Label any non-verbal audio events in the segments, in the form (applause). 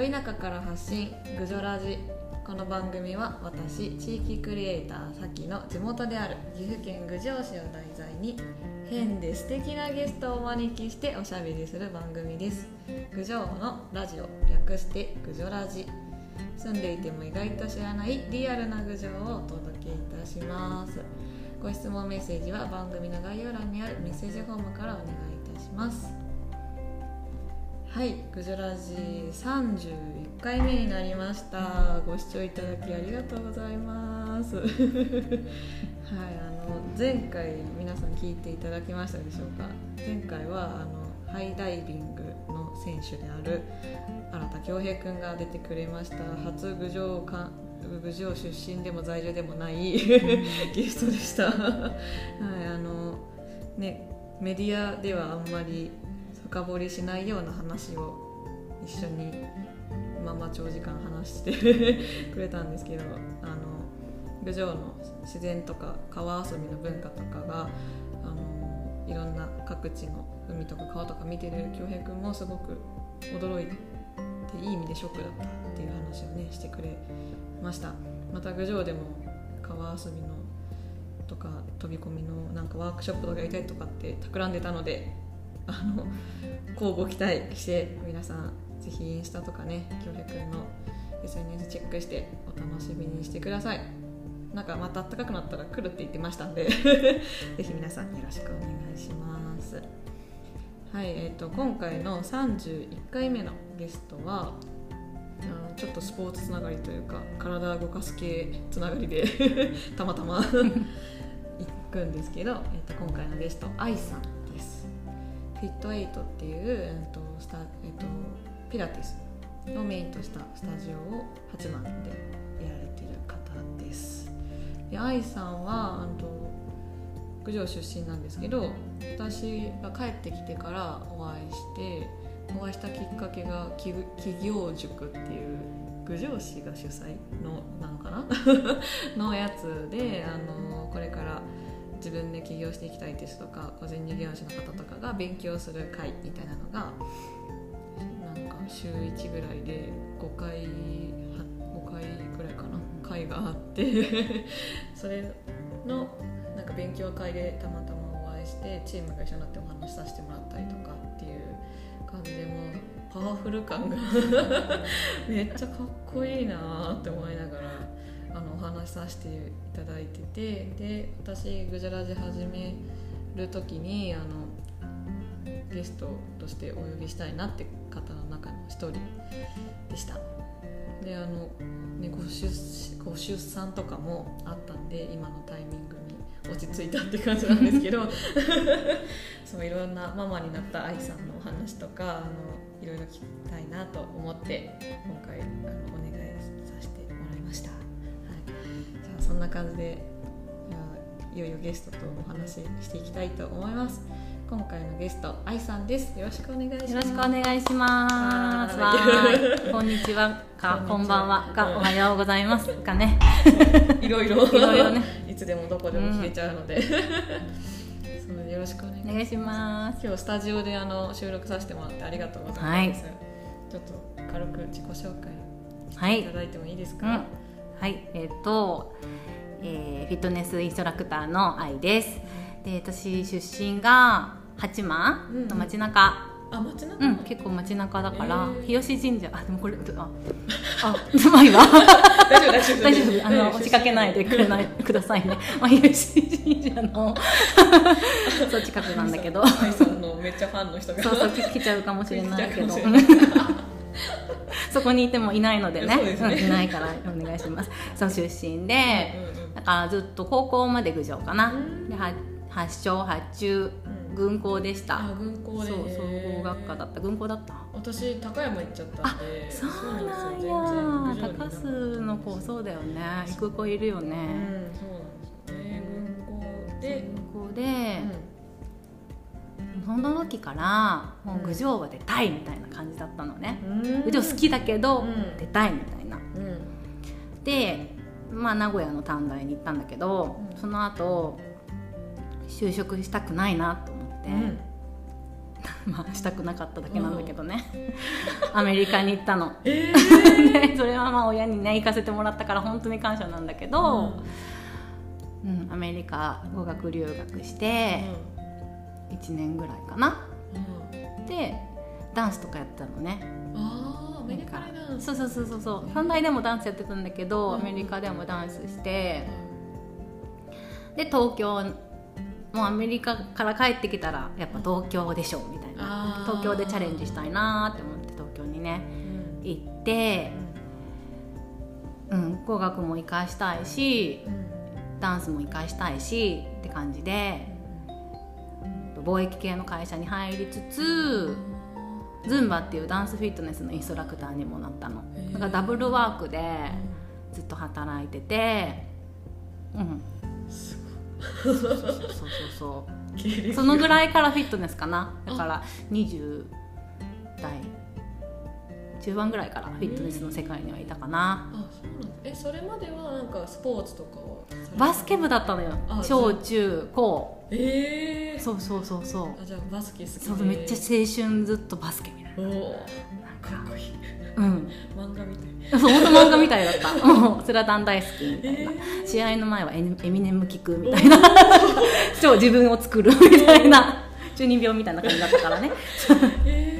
ど田舎から発信ぐじょラジこの番組は私地域クリエイターさきの地元である岐阜県郡上市を題材に変で素敵なゲストをお招きしておしゃべりする番組です。郡上のラジオ略して郡上ラジ。住んでいても意外と知らないリアルな郡上をお届けいたしますご質問メッセージは番組の概要欄にあるメッセージフォームからお願いいたします。はいグジョラジ31回目になりました。ご視聴いただきありがとうございます。(laughs) はいあの前回皆さん聞いていただきましたでしょうか？前回はあのハイダイビングの選手である新田恭平君が出てくれました。初郡上か郡上出身でも在住でもない (laughs) ゲストでした。(laughs) はいあのねメディアではあんまり深掘りしないような話を一緒にまあまあ長時間話してくれたんですけどあの郡上の自然とか川遊びの文化とかがあのいろんな各地の海とか川とか見てる恭平君もすごく驚いていい意味でショックだったっていう話をねしてくれました。また郡上でも川遊びのとか飛び込みのなんかワークショップとかやりたいとかって企んでたのであの交互期待して皆さんぜひインスタとかね京平くんの SNS チェックしてお楽しみにしてください。なんかまた暖かくなったら来るって言ってましたんで (laughs) ぜひ皆さんよろしくお願いします。はいえーと、今回の31回目のゲストはちょっとスポーツつながりというか体動かす系つながりで (laughs) たまたま (laughs) 行くんですけど、えー、と今回のゲスト愛さん。フィットエイトっていう、えっとスタえっと、ピラティスをメインとしたスタジオを八幡でやられてる方です。で愛さんはあと郡上出身なんですけど私が帰ってきてからお会いしてお会いしたきっかけが企業塾っていう郡上市が主催のなのかな？(laughs) のやつであのこれから自分で起業していきたいですとか個人事業主の方とかが勉強する会みたいなのがなんか週1ぐらいで5回5回ぐらいかな会があって (laughs) それのなんか勉強会でたまたまお会いしてチームが一緒になってお話しさせてもらったりとかっていう感じでもパワフル感が (laughs) めっちゃかっこいいなって思いながら。させていただいててで私グジャラジ始める時にあのゲストとしてお呼びしたいなって方の中の一人でした。であの、ね、ご出ご出産とかもあったんで今のタイミングに落ち着いたって感じなんですけど。(laughs) そういろんなママになった愛さんのお話とかあのいろいろ聞きたいなと思って今回あのお願いそんな感じでいよいよゲストとお話ししていきたいと思います。今回のゲスト愛さんです。よろしくお願いします。よろしくお願いします。(laughs) こんにちは。かこんばんは。か、おはようございますかね。(laughs) いろいろ。いろいろね。(laughs) いつでもどこでも聞けちゃうので、うん、そよろしくお願いします。今日スタジオであの収録させてもらってありがとうございます、はい、ちょっと軽く自己紹介い。ただいてもいいですか、はいはいえっ、ー、と、えー、フィットネスインストラクターの愛です。で私出身が八幡の街中、うん、あ街中、うん、結構街中だから、えー、日吉神社。あでもこれあ (laughs) あうまいわ大丈夫大丈夫。大丈夫あの押しかけないでくれない (laughs) くださいね、まあ、日吉神社のそう近くなんだけど。愛さんのめっちゃファンの人が。そうそう来ちゃうかもしれないけど (laughs) (laughs) そこにいてもいないのでね、ね。うん、いないからお願いします。そう出身で、うんうん、だからずっと高校まで郡上かな、で発祥発中軍校でした。軍校で。そう総合学科だった。軍校だった？私高山行っちゃったんで。そうなんや。高須の子そうだよね。行く子いるよね、うん、そうなんですね。軍校で。軍校で、その時からもう郡上は出たいみたいな感じだったのね。郡上好きだけど出たいみたいな、でまあ名古屋の短大に行ったんだけど、その後就職したくないなと思って、(laughs) まあしたくなかっただけなんだけどね、アメリカに行ったの、(laughs) えー、(laughs) でそれはまあ親にね行かせてもらったから本当に感謝なんだけど、うん。アメリカ語学留学して1年ぐらいかな、でダンスとかやってたのね。ああアメリカでダンス。そうそうそうそうそう。短大でもダンスやってたんだけど、アメリカでもダンスして、で東京もうアメリカから帰ってきたらやっぱ東京でしょみたいな。東京でチャレンジしたいなって思って東京にねうん。行って、うん、語学も活かしたいしダンスも活かしたいしって感じで貿易系の会社に入りつつズンバっていうダンスフィットネスのインストラクターにもなったの。だからダブルワークでずっと働いててうん。そうそうそうそうそう (laughs) そのぐらいからフィットネスかな。だから20代中盤ぐらいからフィットネスの世界にはいたかな。あそうなんだ。えそれまではなんかスポーツとかバスケ部だったのよ。あ小中高。ええー、そうそうそうそう。あじゃあバスケ好きで。そうめっちゃ青春ずっとバスケみた。いおおなかっこいい。うん漫画みたいそう本当漫画みたいだった。(laughs) うんスラダン大好きみたいな、え試合の前はエミエミネム聞くみたいな。(laughs) 超自分を作るみたいな。中二病みたいな感じだったからね。えー、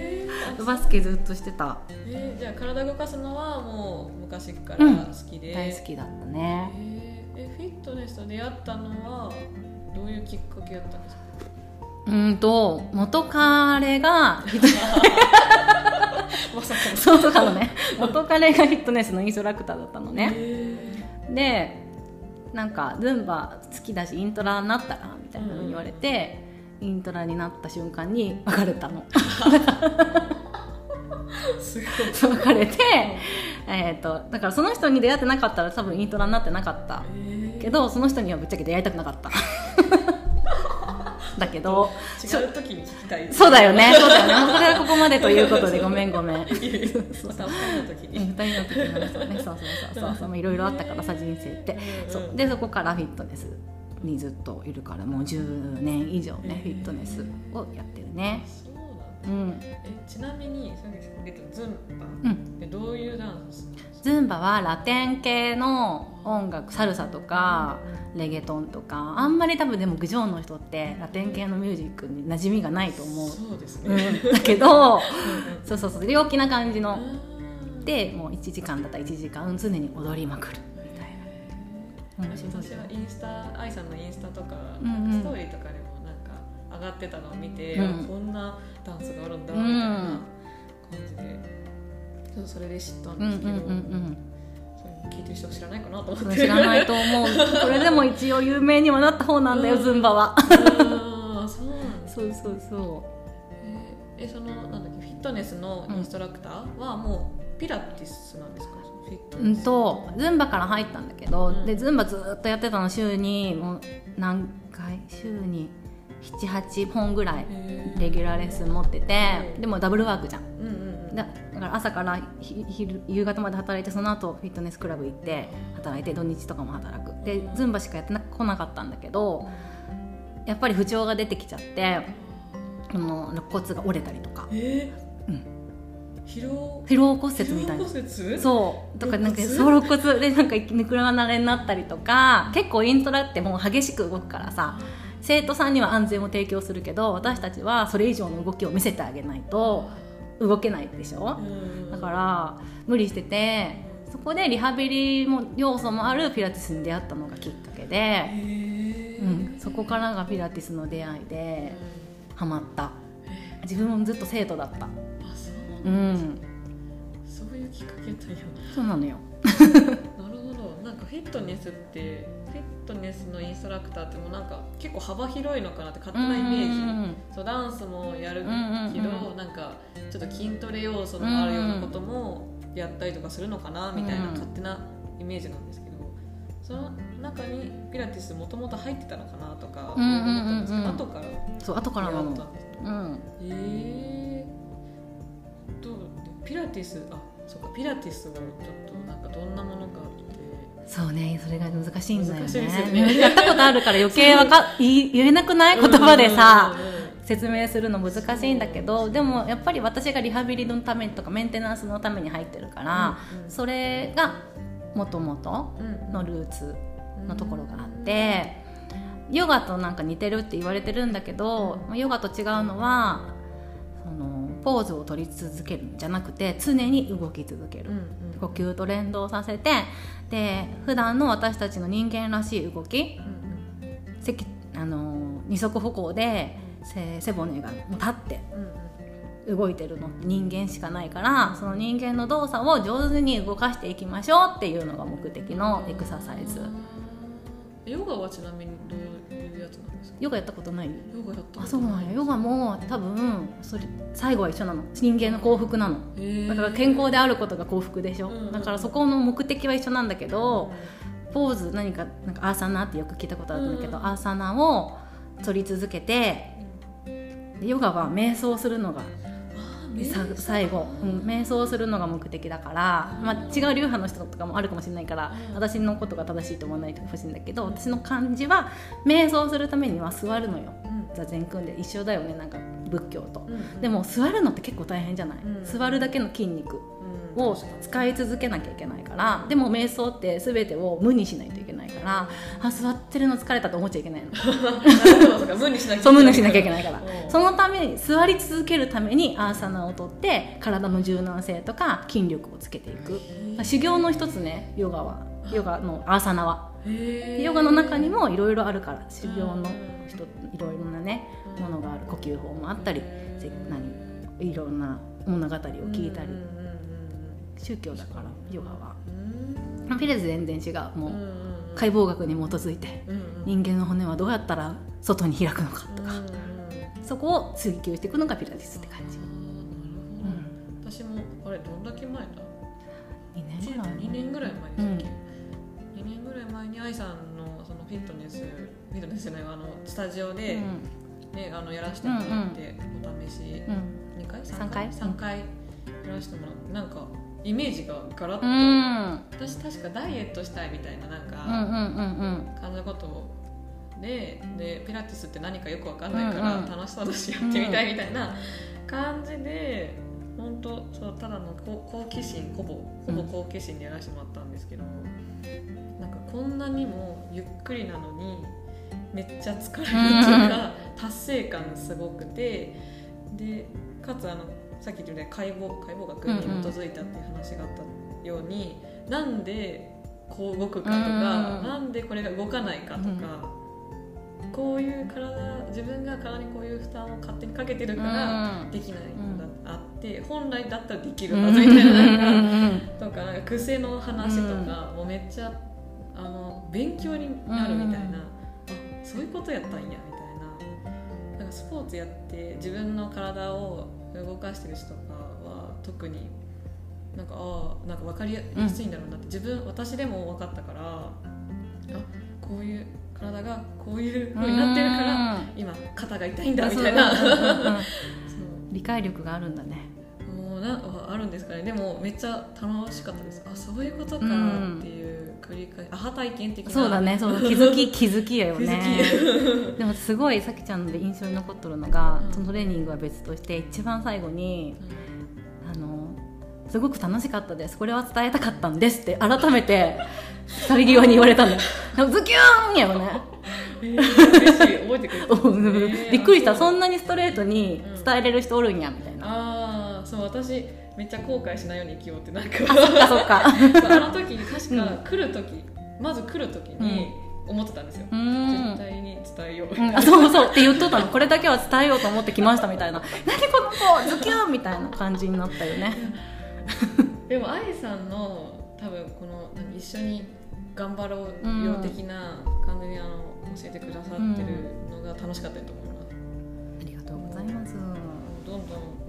バスケずっとしてた。えー、じゃあ体動かすのはもう昔から好きで、大好きだったね。えー、えフィットネスと出会ったのはどういうきっかけだったんですか？うんと元彼が (laughs) まさかのそうとかのね。元彼がフィットネスのインストラクターだったのね。えでなんかズンバ好きだしイントラになったらみたいなのに言われて、イントラになった瞬間に別れたの。ー、すごい。(laughs) 別れて、えー、とだからその人に出会ってなかったら多分イントラになってなかった。えー、けどその人にはぶっちゃけ出会いたくなかった。(laughs) だけど違う時に聞きたい。そうだよね。そうだよね。それはここまでということで (laughs) ごめんごめん。いやいやまたお二人の時。うんに、二人の時に話そうねそうそう。そうそういろいろあったからさ人生って。そう。でそこからフィットネスにずっといるからもう10年以上ねフィットネスをやってるね。ちなみにズンうバん。えどういうダンス？ズンバはラテン系の音楽サルサとかレゲトンとかあんまり多分でもグジョーの人ってラテン系のミュージックに馴染みがないと思う、そうですうね、ん、だけどうん。そうそうそう陽気な感じの。でもう1時間だったら1時間常に踊りまくる私はインスタ愛さんのインスタとか、うんうん。ストーリーとかでもなんか上がってたのを見て、うん。あこんなダンスがあるんだうんみたいな感じで、ちょっとそれで知ったんですけど、うんそういうの聞いてる人知らないかなと思うんって。知らないと思う。(laughs) これでも一応有名にはなった方なんだよ、うん。ズンバは。(laughs) そうそうそうそえーえそのなんだっけフィットネスのインストラクターはもうピラティスなんですか、ううんとズンバから入ったんだけど、うん。でズンバずっとやってたの週にもう何回？週に78本ぐらいレギュラーレッスン持っててうん。でもダブルワークじゃん。うんうんうん。だだから朝からひ昼夕方まで働いてその後フィットネスクラブ行って働いて土日とかも働く。でズンバしかやってな来なかったんだけどやっぱり不調が出てきちゃってあの肋骨が折れたりとか。えー。うん疲労疲労骨折みたいな。そう。とかなんかそう肋骨でなんかぬくらなれになったりとか結構イントラってもう激しく動くからさ生徒さんには安全を提供するけど私たちはそれ以上の動きを見せてあげないと動けないでしょ？うん。だから無理しててそこでリハビリも要素もあるピラティスに出会ったのがきっかけで、うん、そこからがピラティスの出会いでハマった。自分もずっと生徒だったうん。んそういうきっかけだよ。そうなのよ。なるほど。なんかフィットネスってフィットネスのインストラクターってもうなんか結構幅広いのかなって勝手なイメージ、うんそうダンスもやるけど、うんうんうんなんかちょっと筋トレ要素のあるようなこともやったりとかするのかなみたいなうん勝手なイメージなんですけどその中にピラティスもともと入ってたのかなとか後からそう後からなのうんえー、どうピラティスあそうかピラティスをちょっとなんかどんなものかって。そうねそれが難しいんだよね。ね。やったことあるから余計わか言えなくない言葉でさ説明するの難しいんだけどでもやっぱり私がリハビリのためとかメンテナンスのために入ってるから、うんうん、それがもともとのルーツのところがあって。ヨガとなんか似てるって言われてるんだけど、ヨガと違うのはそのポーズを取り続けるんじゃなくて常に動き続ける、うんうん、呼吸と連動させてで普段の私たちの人間らしい動き、うんうん、あの二足歩行で背背骨が立って動いてるのって人間しかないからその人間の動作を上手に動かしていきましょうっていうのが目的のエクササイズ。ヨガはちなみにどうやつなんですか？ヨガやったことない？ヨガやったあそうなんや。ヨガも多分それ最後は一緒なの。人間の幸福なの。だから健康であることが幸福でしょ、うん、だからそこの目的は一緒なんだけど、うん、ポーズ何かなんかアーサナってよく聞いたことあるんだけど、うん、アーサナを取り続けてヨガは瞑想するのが最後、うん、瞑想するのが目的だから、まあ、違う流派の人とかもあるかもしれないから私のことが正しいと思わないでほしいんだけど私の感じは瞑想するためには座るのよ、座禅組んで一緒だよね。なんか仏教と、でも座るのって結構大変じゃない、座るだけの筋肉を使い続けなきゃいけないからでも瞑想って全てを無にしないといけないからあ座ってるの疲れたと思っちゃいけないの。(laughs) 無にしなきゃいけないからそのために座り続けるためにアーサナをとって体の柔軟性とか筋力をつけていく。修行の一つねヨガは。ヨガのアーサナは。ヨガの中にもいろいろあるから修行の人いろいろなねものがある。呼吸法もあったり何いろんな物語を聞いたり。宗教だからヨガは、うん、ピレズ全然違う。もう解剖学に基づいて、人間の骨はどうやったら外に開くのかとか、そこを追求していくのがピラティスって感じ、私もあれどんだけ前だ？2年ぐらい2年ぐらい前でしたっけ、うん、2年ぐらい前に愛さんのそのフィットネスフィットネスじゃないあのスタジオで、ね、あのやらせてもらって、お試し、2回？3回 ,3 回？やらせてもらってなんかイメージがガラッと、うん、私確かダイエットしたいみたいななんか感じのことででピラティスって何かよく分かんないから楽しそうだしやってみたいみたいな感じで本当そうただの好奇心ほぼほぼ好奇心でやらせてもらったんですけど、なんかこんなにもゆっくりなのにめっちゃ疲れるっていうか達成感すごくてでかつあのさっき言った解剖解剖学に基づいたっていう話があったように、なんでこう動くかとか、なんでこれが動かないかとか、うん、こういう体自分が体にこういう負担を勝手にかけてるからできないのがあって、うん、本来だったらできるはずみたいななん。かとかなんか癖の話とかもめっちゃあの勉強になるみたいな、うん、あそういうことやったんやみたいな。なんかスポーツやって自分の体を動かしてる人とかは特になんかああなんか分かりやすいんだろうなって、自分私でも分かったからあこういう体がこういうふうになってるから今肩が痛いんだみたいな。(laughs) 理解力があるんだね。もうなあるんですかね。でもめっちゃ楽しかったです。あそういうことかっていう繰り返しアハ体験的な。そうだね。そう。気づき (laughs) 気づきやよね。(laughs) でもすごいさきちゃんで印象に残っとるのが、うん、そのトレーニングは別として一番最後に、うん、あのすごく楽しかったです。これは伝えたかったんですって改めて去り際に言われたんだよ。(laughs) ズキューンやよね。えー、覚えてくれた、えー、びっくりした。そんなにストレートに伝えれる人おるんやみたいな、ああそう私めっちゃ後悔しないように生きようってなんか。あそっかそっか。(laughs) あの時に確か来る時、うん、まず来る時に思ってたんですよ、うん、絶対に伝えよう、うん、あそうそう。って言っとったの。これだけは伝えようと思って来ましたみたいな。何この子ズキュンみたいな感じになったよね (laughs) でも愛さんの多分この一緒に頑張ろうよ的な感じにあの教えてくださってるのが楽しかったと思います、ありがとうございます。どんどん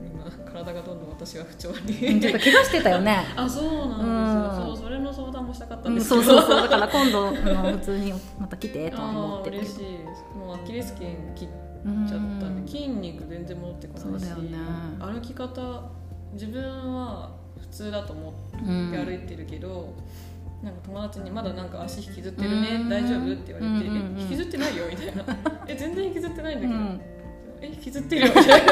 体がどんどん私は不調に。ちょっと怪我してたよね。(laughs) あそうなんですよ、うん、そうそれの相談もしたかったんですけど、うん、そうそうそう。だから今度あの普通にまた来てと思って。る嬉しい。ですもうアキレス腱切っちゃったんで、筋肉全然戻ってこないし、ね、歩き方自分は普通だと思って歩いてるけど、うん、なんか友達に「まだなんか足引きずってるね大丈夫?」って言われて「え引きずってないよ」みたいな「(laughs) え全然引きずってないんだけど」え引きずってるよみたいな。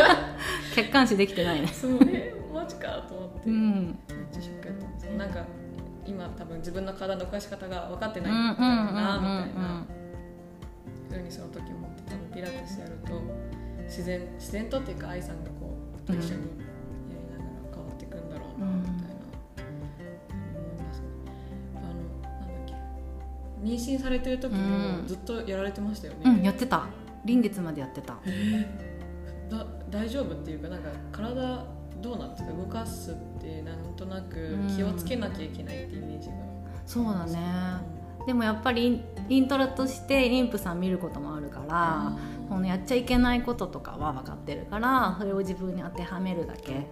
(laughs) 客観視できてないね。そうえマジかと思って、うめっんちゃショックやった。んですなんか今多分自分の体の動かし方が分かってない。うんうんうんんだろうなみたいな。うんふうにその時思って多分ピラティスやると自然自然とっていうか愛さんがこうと一緒になみたいな、思いますねあのなんだっけ妊娠されてる時もうん。ずっとやられてましたよね、うんやってた。臨月までやってた。だ大丈夫っていうかなんか体どうなんですか？動かすってなんとなく気をつけなきゃいけないってイメージが、そうだね。でもやっぱりイントラとして妊婦さん見ることもあるから、このやっちゃいけないこととかは分かってるからそれを自分に当てはめるだけ。だった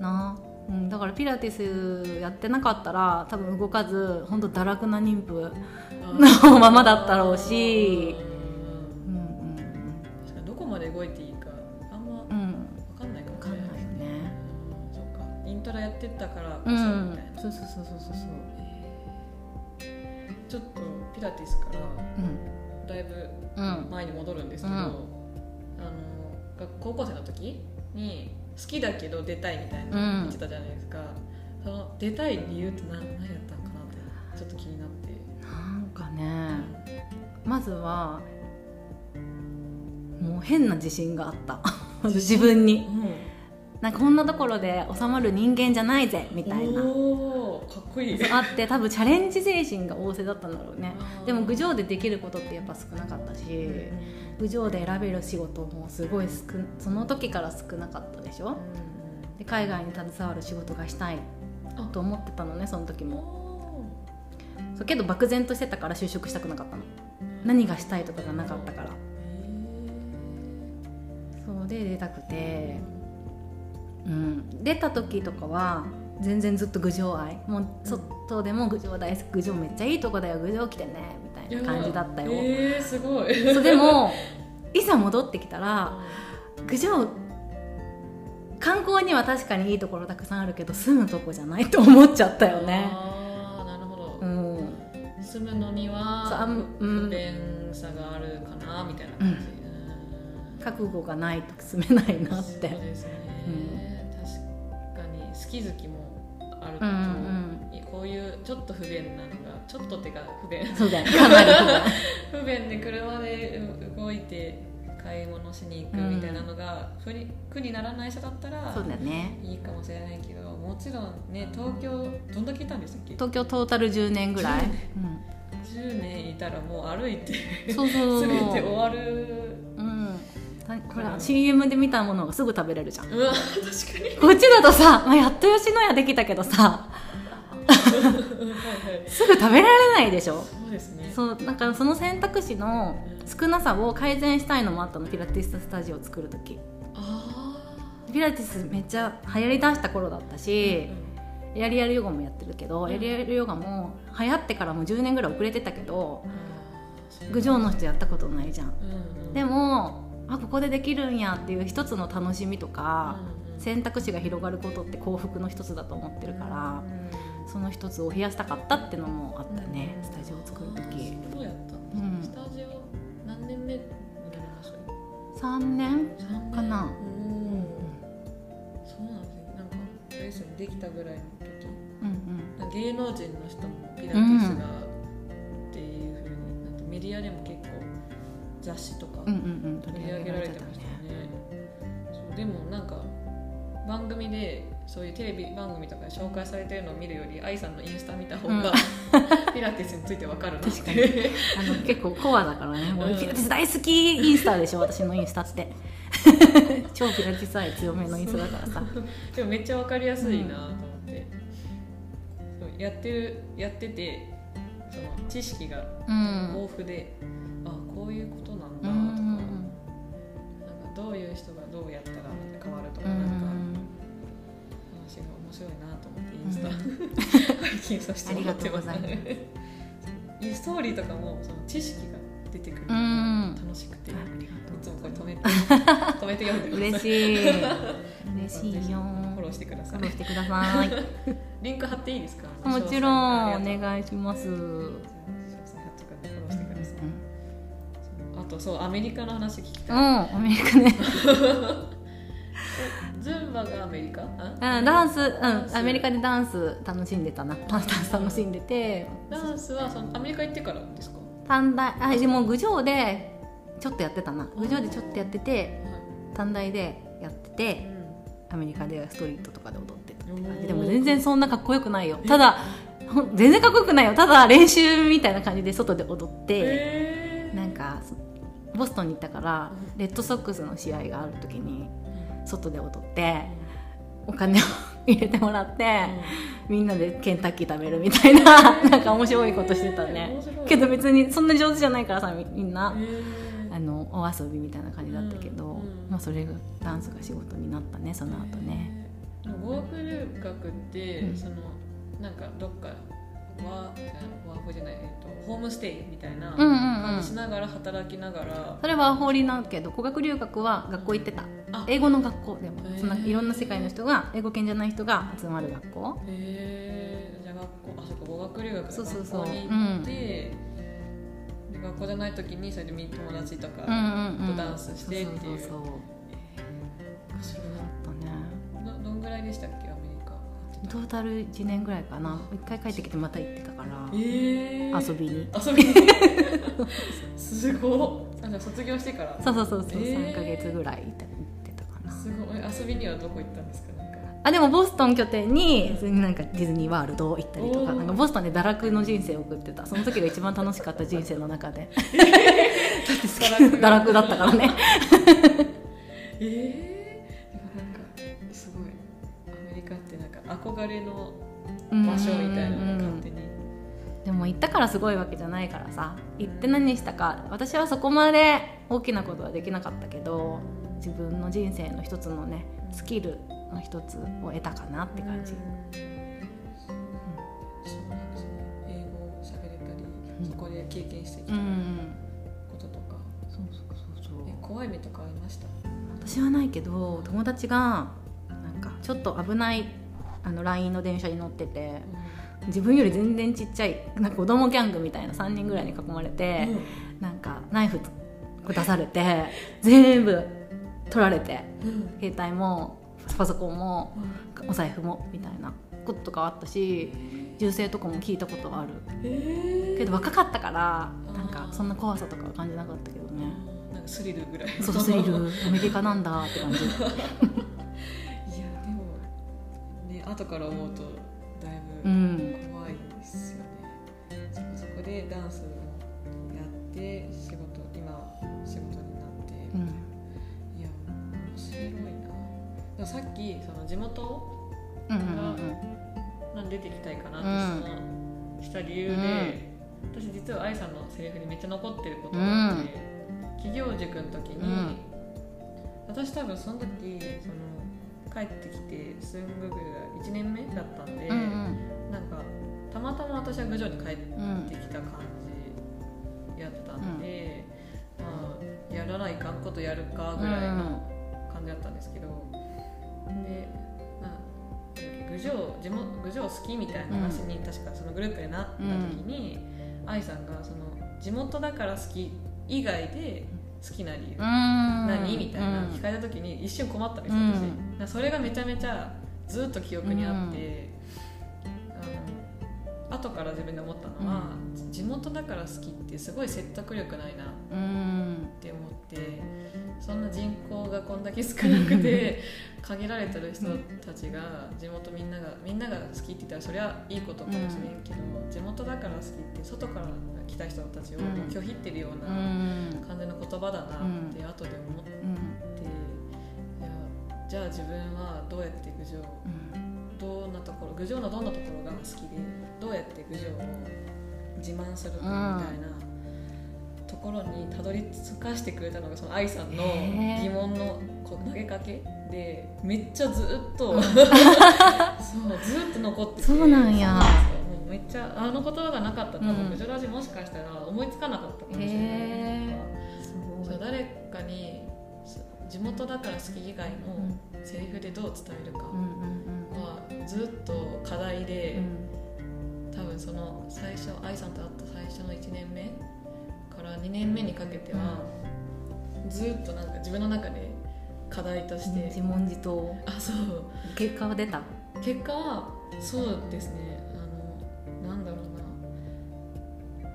な、うん、だからピラティスやってなかったら多分動かず本当堕落な妊婦のままだったろうし。うんうんうん。確かにどこまで動いていいかあんま分かんないかも分かんないよね。うん。そうか。イントラやってたからこそみうんたいな、そうそうそうそうそう。そうちょっとピラティスからうん。だいぶうん。前に戻るんですけど、うん。あの学高校生の時に好きだけど出たいみたいなうん。言ってたじゃないですか、その出たい理由って何何やったのかなってちょっと気になって、なんかねまずはもう変な自信があった。(laughs) 自分に。なんかこんなところで収まる人間じゃないぜみたいなかっこいい。あって多分チャレンジ精神が旺盛だったんだろうね。でも郡上でできることってやっぱ少なかったし郡上で選べる仕事もすごい少その時から少なかったでしょ？で海外に携わる仕事がしたいあ。と思ってたのねその時も。もそうけど漠然としてたから就職したくなかったの。何がしたいとかがなかったから。そうで出たくて、うん、出た時とかは全然ずっと郡上愛。もう外でも郡上大好き。郡上めっちゃいいとこだよ。郡上来てね。みたいな感じだったよ、えー、すごい。(laughs) そうでもいざ戻ってきたら郡上観光には確かにいいところたくさんあるけど住むとこじゃないと思っちゃったよね。ああなるほど、うん。住むのには不便さがあるかなみたいな感じ、うん。覚悟がないと住めないなって。そうですね、確かに好き好きもあると、うんう。んこういうちょっと不便なのがちょっとってか不便。そうだよ。かなり不便で車で動いて買い物しに行くみたいなのが苦に苦にならない人だったらそうだよね。いいかもしれないけどもちろんね東京どんだけいたんでしたっけ？東京トータル10年ぐらい、10 10年いたらもう歩いてうん、そうそうそう。(laughs) 全て終わるうんたこれ CM で見たものがすぐ食べれるじゃん。うわ確かに。こっちだとさ、まあ、やっと吉野家できたけどさ。すぐ食べられないでしょ。そうですね。そうなんかその選択肢の少なさを改善したいのもあったの。ピラティススタジオを作る時。あピラティスめっちゃ流行りだした頃だったあ、しうん、エアリアルヨガもやってるけど、うん。エアリアルヨガも流行ってからもう10年ぐらい遅れてたけど郡上の人やったことないじゃん。うんうん。でもあここでできるんやっていう一つの楽しみとか、選択肢が広がることって幸福の一つだと思ってるから、その一つを増やしたかったってのもあったよね、スタジオを作る時。そうやった。うん。スタジオ何年目になりました3年？三年。かな。うんそうなんですねなんかレッスンできたぐらいの時。うんなん。か芸能人の人もピラティスがっていうふうになんかメディアでも結構雑誌とかうんうんうんうん取り上げられてましたよね。そうでもなんか番組でそういうテレビ番組とかで紹介されてるのを見るより愛さんのインスタ見た方が、(laughs) ピラティスについてわかるなって。あの結構コアだからね。もううん。ピラティス大好きインスタでしょ私のインスタって。(laughs) 超ピラティス愛強めのインスタだからさ。でもめっちゃわかりやすいなと思って、そうやってるやっててその知識がうん。豊富で、あこういうことスタ、拝見させてもらってます。ストーリーとかもその知識が出てくるのうがん。楽しくて、いつもこれ止めて (laughs) 止めて読んで嬉しい。嬉しいよ。フォローしてください。フォローしてください。(laughs) リンク貼っていいですか？もちろんお願いします、あととそうアメリカの話聞きたい、うんアメリカね (laughs) がアメリカ？うんダンス。うん。アメリカでダンス楽しんでたな。(laughs) ダンス楽しんでて。ダンスはそのアメリカ行ってからですか？短大あでも郡上でちょっとやってたな。郡上でちょっとやってて短大でやっててアメリカでストリートとかで踊ってた。って感じでも全然そんなかっこよくないよ。ただ全然かっこよくないよ。ただ練習みたいな感じで外で踊ってえ。なんかボストンに行ったからレッドソックスの試合がある時に外で踊ってお金を入れてもらってみんなでケンタッキー食べるみたいななんか面白いことしてたね。面白い。けど別にそんな上手じゃないからさみみんな。えー。あのお遊びみたいな感じだったけど、うん。うん。まあ、それがダンスが仕事になったねその後ね、えー。語学留学って、うん。そのなんかどっかワワーホじゃない、えっとホームステイみたいなうんうんうん。感じしながら働きながら、それは法理なんだけど語学留学は学校行ってた。あ。英語の学校でも。そんないろんな世界の人が英語圏じゃない人が集まる学校。へえじゃあ学校あそっか語学留学でそうそうそう。学校に行って、で学校じゃない時にそれでみ友達とか、うんうんうん。とダンスしてっていう。そうそうそうそれだったね。どどんぐらいでしたっけ？トータル1年ぐらいかな。一回帰ってきてまた行ってたから。えー、遊びに。遊びに。(laughs) すごいあじゃあ卒業してから。そうそうそうそう、えー。3か月ぐらい行ってたかな。すごい。え遊びにはどこ行ったんですか？なんか。あでもボストン拠点になんかディズニーワールド行ったりとか。なんかボストンで堕落の人生を送ってた。その時が一番楽しかった人生の中で。(laughs) (laughs) 堕落だったからね。ええ憧れの場所みたいなのが勝手に。でも行ったからすごいわけじゃないからさ行って何したか私はそこまで大きなことはできなかったけど自分の人生の一つのねスキルの一つを得たかなって感じ、英語を喋れたり、うん。そこで経験してきたうんこととか、そうそうそうそう。え怖い目とかありました？私はないけど友達がなんかちょっと危ないあの LINE の電車に乗ってて自分より全然ちっちゃいなんか子供ギャングみたいな3人ぐらいに囲まれて、なんかナイフ出されて全部取られてうん。携帯もパソコンもお財布もみたいなこととかあったし銃声とかも聞いたことある。えー。けど若かったからなんかそんな怖さとかは感じなかったけどね。なんかスリルぐらい。そうスリルアメリカなんだって感じ (laughs) 後から思うとだいぶうん。怖いですよね、そこそこでダンスをやって仕事今は仕事になって、うん。いや面白いな。でもさっきその地元うんうんうんなんで出てきたいかなってそのした理由で、私実は愛さんのセリフにめっちゃ残ってることがあって、企業塾の時に、うん。私多分その時その帰ってきてすんぐぐが1年目だったんで、うんうん。なんかたまたま私は郡上に帰ってうんきた感じやったんで、まあやらないかんことやるかぐらいの感じだったんですけど、でまあ郡上地元郡上好きみたいな話に確かそのグループでなった時に、愛さんがその地元だから好き以外で好きな理由、何何？みたいな。聞かれた時に一瞬困ったんですよ、うん。私それがめちゃめちゃずっと記憶にあって、後から自分で思ったのは、地元だから好きってすごい説得力ないなっうんて思ってそんな人口がこんだけ少なくて (laughs) 限られてる人たちが地元みんながみんなが好きって言ったらそりゃいいことかもしれんけど、地元だから好きって外から来た人たちをうん。拒否ってるよううなん。感じの言葉だなって後で思って。うん。いやじゃあ自分はどうやって郡上どんなところ郡上のどんなところが好きでどうやって郡上を自慢するかみたいなところにたどり着かしてくれたのがその愛さんの疑問のこう投げかけでめっちゃずっと、うん。(laughs) そうずっと残っててそうなんや。もうめっちゃあの言葉がなかったら多う。ん。分郡上ラジもしかしたら思いつかなかったかもしれないへすごい。そう誰かにそ地元だから好き以外のセリフでどう伝えるかうんうんはずっと課題うで、ん。多分その最初愛さんと会った最初の1年目から2年目にかけては、ずっとなんか自分の中で課題として自問自答。あそう。結果は出た？結果はそうですね。あのなんだろう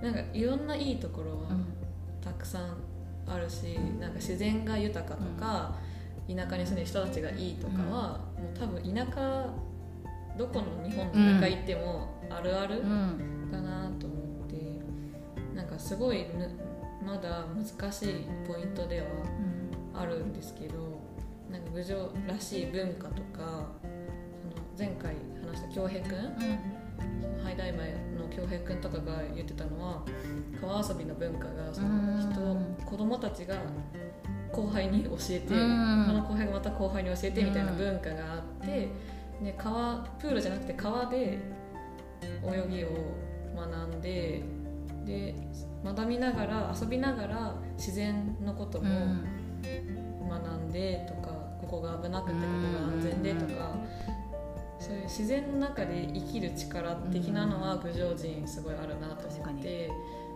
な。なんかいろんないいところはたくさんあるし、うん、なんか自然が豊かとか、うん、田舎に住んでる人たちがいいとかは、うん、もう多分田舎どこの日本の田舎行ってもあるあるだなと思って、うん、なんかすごいまだ難しいポイントではあるんですけど、なんか郡上らしい文化とかその前回話した恭平君、うん、ハイダイ前の恭平君とかが言ってたのは川遊びの文化がその人子供たちが後輩に教えて、その後輩がまた後輩に教えてみたいな文化があって、で川プールじゃなくて川で泳ぎを学んでで学びながら遊びながら自然のことも学んでとか、ここが危なくてここが安全でとか、そういう自然の中で生きる力的なのは郡上人すごいあるなと思って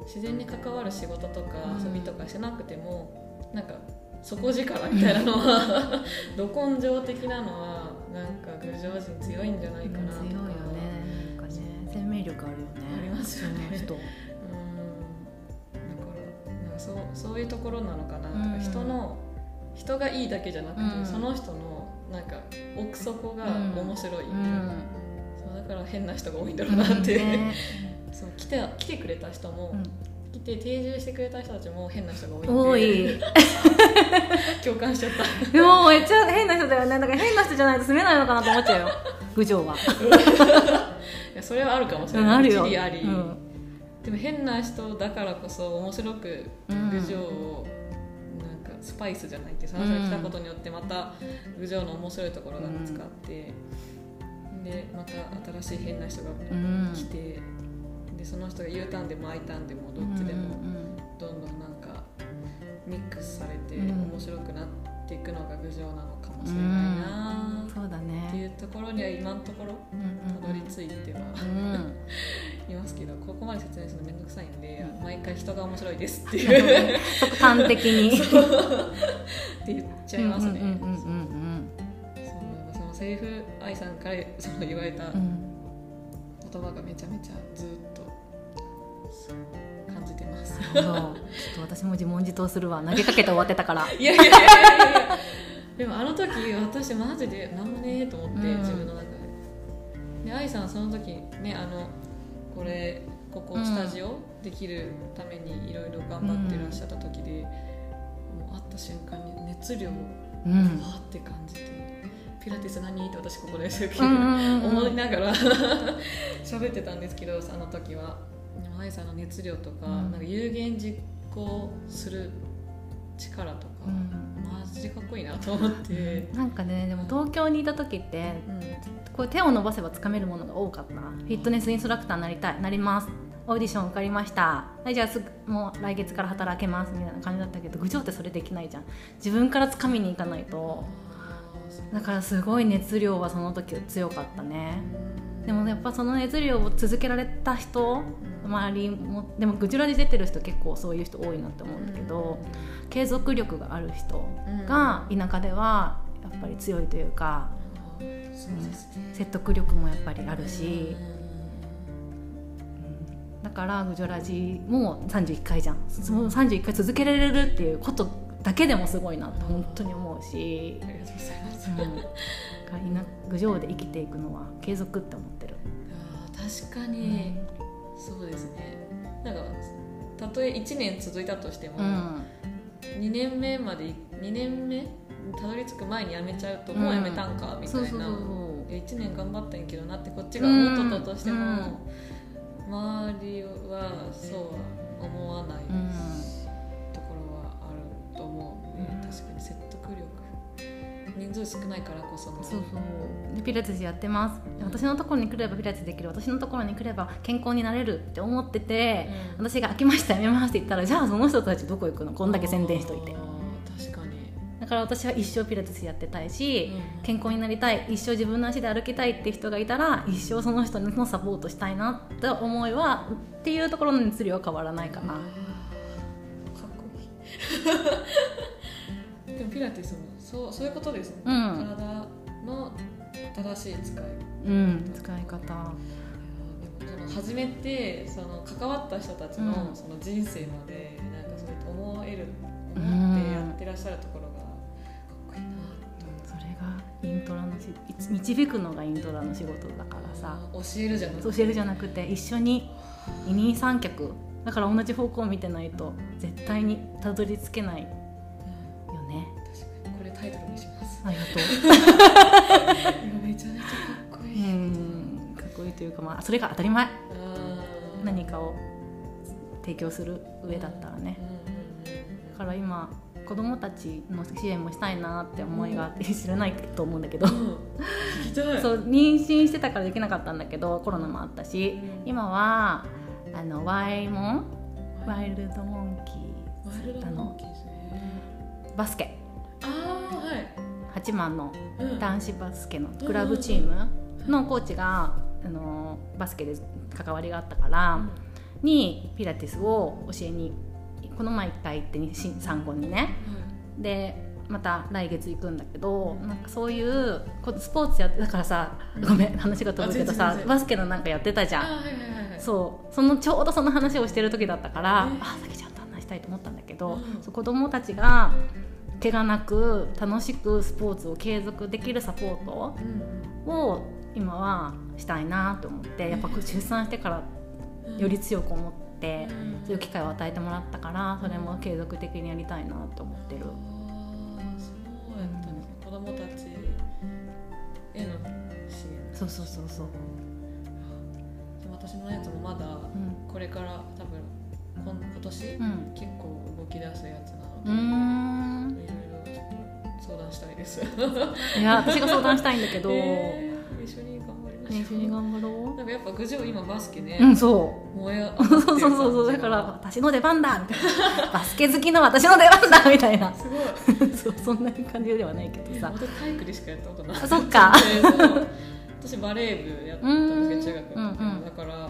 自然に関わる仕事とか遊びとかしなくてもなんか底力みたいなのは (laughs) ど根性的なのはなんか郡上人強いんじゃないかなとか、強いよね。なんかね生命力あるよね。ありますよね。人。うん。だからなんかそうそういうところなのかな。とか、人の人がいいだけじゃなくて、その人のなんか奥底が面白い、うん、そうだから変な人が多いんだろうなって、ね、(laughs) そう来て来てくれた人も、来て定住してくれた人たちも変な人が多いんで。(laughs) 共感しちゃった。でもめっちゃ変な人だよね。だから変な人じゃないと住めないのかなと思っちゃうよ。郡上は。(laughs) いやそれはあるかもしれない。あるよ。あり、うん、でも変な人だからこそ面白く郡上を、なんかスパイスじゃないってその人が来たことによってまた郡上の面白いところが見つかって、うん、でまた新しい変な人が来て、うんでその人が U ターンでも I ターンでもどっちでもどんどんなんかミックスされて面白くなっていくのが郡上なのかもしれないな、うん、そうだね。っていうところには今のところたどり着いては、(laughs) いますけどここまで説明するの面倒くさいんで毎回人が面白いですっていう。(laughs) 端的に。(laughs) って言っちゃいますね。そのセリフ愛さんからその言われた言葉がめちゃめちゃずっと感じてます。ちょっと私も自問自答するわ。投げかけて終わってたから。(laughs) いやいやいやいやでもあの時私マジで何もねえと思って、うん、自分の中で。で愛さんその時ねあのこれここスタジオできるためにいろいろ頑張ってらっしゃった時で、うん、もう会った瞬間に熱量をわーって感じて。ピラティス何？って私ここで (laughs) 思いながら (laughs) 喋ってたんですけどあの時は愛さんの熱量とか,、なんか有言実行する力とか、うん、マジでかっこいいなと思って。(laughs) なんかねでも東京にいた時って、うん、こう手を伸ばせばつかめるものが多かった。フィットネスインストラクターになりたいなります。オーディション受かりました。はいじゃあすぐもう来月から働けますみたいな感じだったけど郡上ってそれできないじゃん。自分からつかみに行かないと。だからすごい熱量はその時強かったねでもやっぱその熱量を続けられた人周りもでもグジュラに出てる人結構そういう人多いなって思うんだけど、うん、継続力がある人が田舎ではやっぱり強いというか、うん、説得力もやっぱりあるし、うん、だからグジョラジも31回じゃん。その31回続けられるっていうことだけでもすごいなって本当に思うし。ありがとうございます、うん、郡上で生きていくのは継続って思ってる。あ確かに、そうですね。なんかたとえ1年続いたとしても、うん、2年目まで2年目たどり着く前に辞めちゃうと、もう辞めたんかみたいな。1年頑張ったんやけどなってこっちが思っとったとしても、うん、周りはそうは思わない、ところはあると思う、ね、確かに説得力人数少ないからこそのそうそう。でピラティスやってます。私のところに来ればピラティスできる。私のところに来れば健康になれるって思ってて、うん、私が飽きましたやめますって言ったらじゃあその人たちどこ行くの？こんだけ宣伝しといて確かに。だから私は一生ピラティスやってたいし、うん、健康になりたい一生自分の足で歩きたいって人がいたら一生その人のサポートしたいなって思いはっていうところの熱量は変わらないかな、かっこいい。(laughs) ピラティスもそうそういうことですね、うん。体の正しい使いうん使い方。その初めてその関わった人たちのうん。その人生までなんかそうやって思えるうん。思ってやってらっしゃるところがかっこいいなそれがイントラのし導くのがイントラの仕事だからさ。教えるじゃなくて。教えるじゃなくて一緒に二人三脚。だから同じ方向を見てないと絶対にたどり着けないタイトルにします。ありがとう。めちゃめちゃかっこいい、うん。かっこいいというかまあそれが当たり前。何かを提供する上だったらね。だから今子供たちの支援もしたいなって思いがあって知らないと思うんだけど。うん。そう妊娠してたからできなかったんだけどコロナもあったし。うん。今はあのワイモンワイルドモンキワイルドモンキーですねバスケはい8万のうん。男子バスケのクラブチームのコーチがあのバスケで関わりがあったからにピラティスを教えにこの前1回行ってにし産後にね。でまた来月行くんだけどなんかそういうこスポーツやってだからさごめん話が飛ぶけどさバスケのなんかやってたじゃん。そうそのちょうどその話をしてる時だったから、えあさきちゃんと話したいと思ったんだけど、子供たちが怪我なく楽しくスポーツを継続できるサポートうんを今はしたいなと思ってやっぱ出産してからうんより強く思って、うん。そういう機会を与えてもらったからそれも継続的にやりたいなと思ってる。そうやったね子供たちへの支援。そうそうそうそう、私のやつもまだうん。これから多分今今年うん。結構動き出すやつなうん。相談したいですいや私が相談したいんだけど、(laughs) えー一緒に頑張りましょ一緒に頑張ろなんかやっぱ郡上今バスケね、う。うんそう。燃えそうそうそうそうだから私の出番だみたいな。バスケ好きの私の出番だみたいな。すごい。(laughs) そうそんな感じではないけどさ。私体育でしかやったことない。あそっか。私バレー部やったんですけど中学の時、うんうん。だから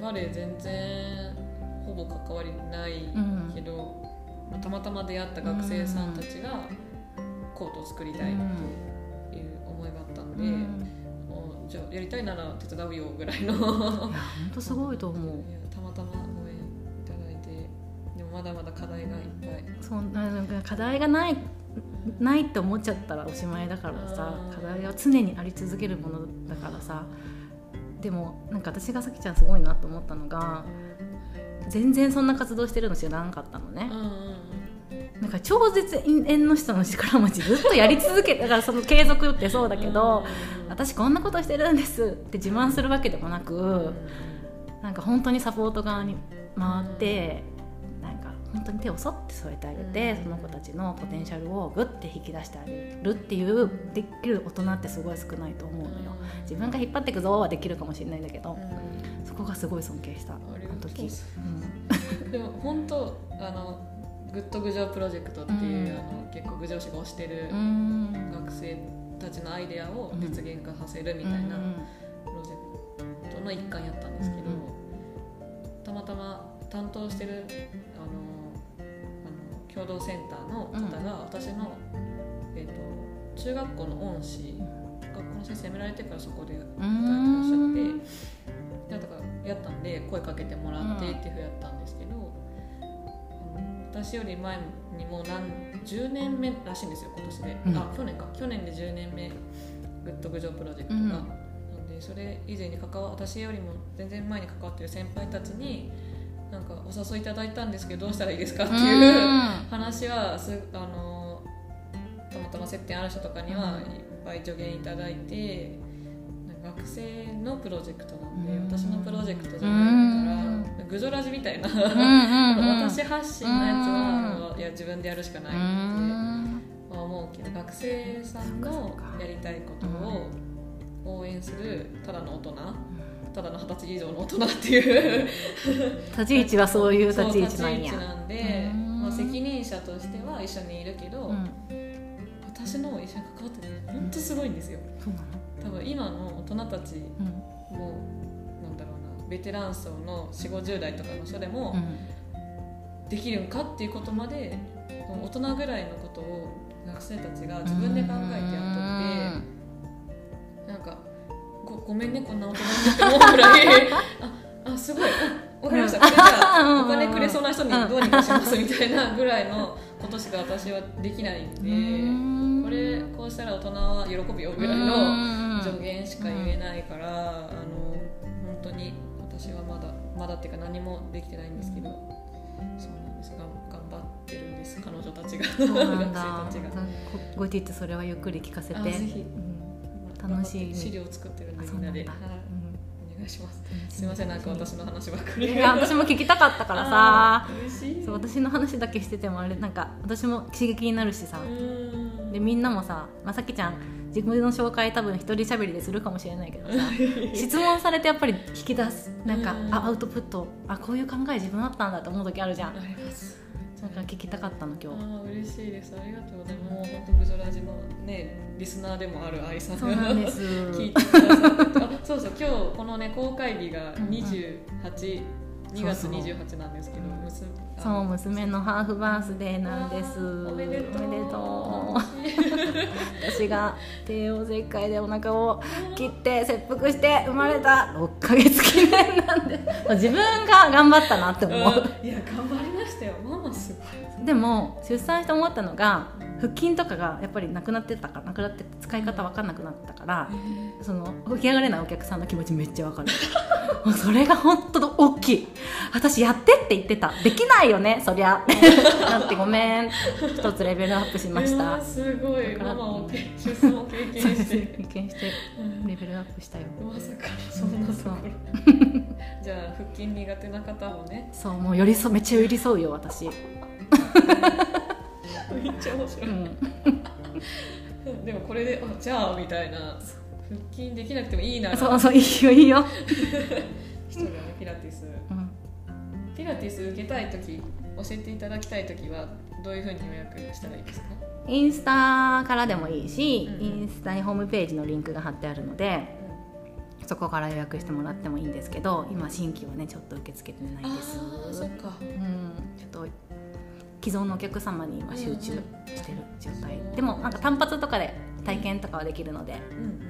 バレー全然ほぼ関わりないけど、たまたま出会った学生さんたちがコートを作りたいっていう思いがあったんで、うん。じゃあやりたいなら手伝うよぐらいの。いや本当すごいと思う。(laughs) たまたま応援いただいてでもまだまだ課題がいっぱい。そんななんか課題がないないって思っちゃったらおしまいだからさうん課題は常にあり続けるものだからさでもなんか私がさきちゃんすごいなと思ったのが全然そんな活動してるの知らなかったのね。うんなんか超絶縁の下の力持ちずっとやり続けだからその継続ってそうだけど私こんなことしてるんですって自慢するわけでもなくなんか本当にサポート側に回ってなんか本当に手をそって添えてあげてうん。その子たちのポテンシャルをグッて引き出してあげるっていうできる大人ってすごい少ないと思うのよ。自分が引っ張っていくぞはできるかもしれないんだけどそこがすごい尊敬したあの時。でも本当あのグッド郡上プロジェクトっていう、うん。あの結構郡上市が推してるうん。学生たちのアイデアを実現化させるみたいなプロジェクトの一環やったんですけど、うんたまたま担当してるあのあの協働センターの方が私の、えー、と中学校の恩師学校の先生辞められてからそこで働いてらっしゃってなんとかやったんで声かけてもらってっていうふうやったんですけど、私より前にもう何10年目らしいんですよ今年で、うん。あ去年か。去年で10年目グッドグジョープロジェクトが、うんなんでそれ以前に関わ私よりも全然前に関わってる先輩たちになんかお誘いいただいたんですけどどうしたらいいですかっていう、話はすあのたまたま接点ある人とかにはいっぱい助言いただいて学生のプロジェクトなんでうん。私のプロジェクトじゃないからグジョラジみたいな私発信のやつはいや自分でやるしかないってまあ思うけど学生さんのやりたいことを応援するただの大人ただの二十歳以上の大人っていう。立ち位置はそういう立ち位置なんや。なんで、うん。まあ、責任者としては一緒にいるけど、うん私の一緒に関わってるの本当すごいんですよ。多分今の大人たちうん。もなんだろうなベテラン層の4 5 0代とかの人でもうん。できるんかっていうことまで大人ぐらいのことを学生たちが自分で考えてやっとってなんかごごめんねこんな大人にって思うぐらい。(laughs) ああすごい。あわかりました。これじゃあ (laughs) お金くれそうな人にどうにかしますみたいなぐらいのことしか私はできないんで。これこうしたら大人は喜ぶよぐらいの助言しか言えないからあの本当に私はまだまだっていうか何もできてないんですけどそうなんです。が頑張ってるんです。彼女たちが。学生 (laughs) たちが。後日それはゆっくり聞かせて。うん、楽しい。資料作ってるんでみんなで、願いします。すみません。なんか私の話ばっかり。いや私も聞きたかったからさ。(laughs) そう私の話だけしててもあれなんか私も刺激になるしさでみんなもさまさきちゃん自分の紹介多分一人喋りでするかもしれないけどさ (laughs) 質問されてやっぱり引き出す。なんかあアウトプット。あこういう考え自分あったんだと思う時あるじゃん。あります。なんか聞きたかったの今日。あ嬉しいです。ありがとう。ございます。もう本当グジョラジのねリスナーでもある愛さんが (laughs) 聞いてくださって、あそうそう今日このね公開日が二十八2月28なんですけど娘。そう娘のハーフバースデーなんです。おめでとう。おめでとう。私が帝王切開でお腹を切って切腹して生まれた6か月記念なんで。自分が頑張ったなって思う、いや頑張りましたよ。ママすごい。でも出産して思ったのが腹筋とかがやっぱりなくなってたかなくなって使い方分かんなくなったから、その起き上がれないお客さんの気持ちめっちゃ分かる。(laughs) それが本当大きい。私やってって言ってた。できないよねそりゃ。なってごめん。一つレベルアップしました。すごい。ママを出産を経験して。(laughs) 経験してレベルアップしたよ。まさかそんなところ。(laughs) じゃあ腹筋苦手な方もね。そうもう寄り添めっちゃ寄り添うよ私 (laughs) めっちゃ面白い、うん、(laughs) でもこれであじゃあみたいな。腹筋できなくてもいいな。そうそういいよいいよ。(laughs) 人がねピラティス、うん、ピラティス受けたい時教えていただきたい時はどういうふうに予約したらいいですか？インスタからでもいいし、うん、インスタにホームページのリンクが貼ってあるので、うん、そこから予約してもらってもいいんですけど今新規はねちょっと受け付けてないです。そっか、うん、ちょっと既存のお客様に今集中してる状態、うん、でもなんか単発とかで体験とかはできるので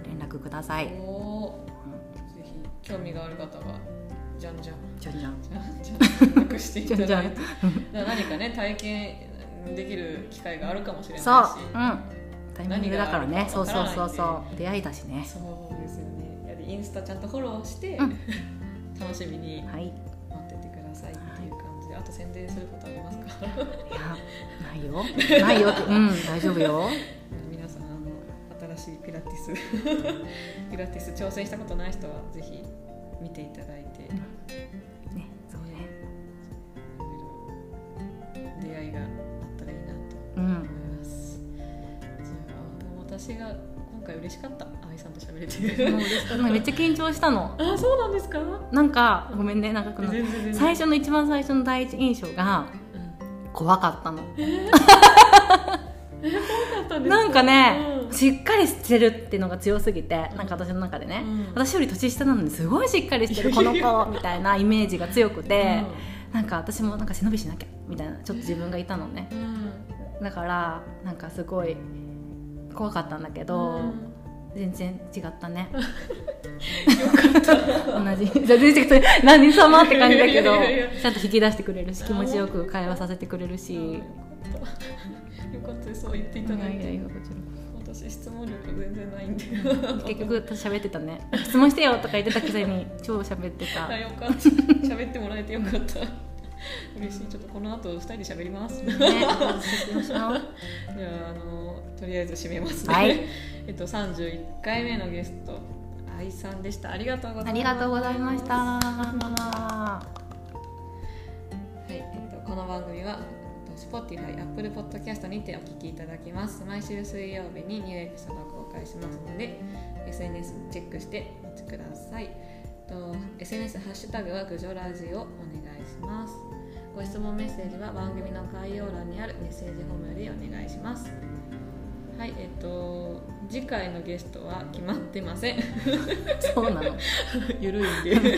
連絡ください、うん、ぜひ興味がある方はじゃんじゃん。じゃんじゃん。じゃんじゃん。していただいて何かね体験できる機会があるかもしれないし。そう、うん、タイミングだからね。そうそうそうそう。出会いだしね。そうですよね。やインスタちゃんとフォローして、(laughs) 楽しみに。待っあと宣伝することありますか？(laughs) いやないよ。ないよ。うん大丈夫よ。皆さんあの新しいピラティス。(laughs) ピラティス挑戦したことない人はぜひ見ていただいて、うん、ねそうね。出会いがあったらいいなと思います、うん、じゃあ私が今回嬉しかった。愛さんと喋れて。めっちゃ緊張したの。あそうなんですか？なんかごめんねなんかこの最初の一番最初の第一印象が怖かったの、えー、なんかね、うん、しっかりしてるっていうのが強すぎて、なんか私の中でね、うん、私より年下なのにすごいしっかりしてる (laughs) この子みたいなイメージが強くて、うん、なんか私もなんか背伸びしなきゃみたいなちょっと自分がいたのね、だからなんかすごい怖かったんだけど、全然違ったね。(laughs) よかった。同じ。全然何様って感じだけどちゃんと引き出してくれるし気持ちよく会話させてくれるし。よかった。そう言っていただいて。いやいやこちら私質問力全然ないんで結局私喋ってたね質問してよとか言ってたくせに超喋ってた。あよかった。喋ってもらえてよかった (laughs) 嬉しい。ちょっとこの後二人で喋ります。ね (laughs) じゃああのとりあえず締めますね、はい。(laughs) えっと、31回目のゲスト愛さんでした。ありがとうございました。ありがとうございました。はい、えっと、この番組は Spotify、Apple Podcast にてお聞きいただきます。毎週水曜日にニューエピソードを公開しますので SNS チェックしてお待ちください。と SNS ハッシュタグはグジョラジオお願いしますご質問メッセージは番組の概要欄にあるメッセージフォームよりお願いします。はいえっと次回のゲストは決まってません。そうなの。(laughs) ゆるいんで。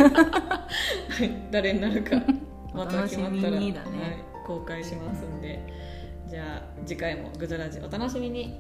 誰になるか (laughs) また決まったら、ねはい、公開しますんで。じゃあ次回もグズラジお楽しみに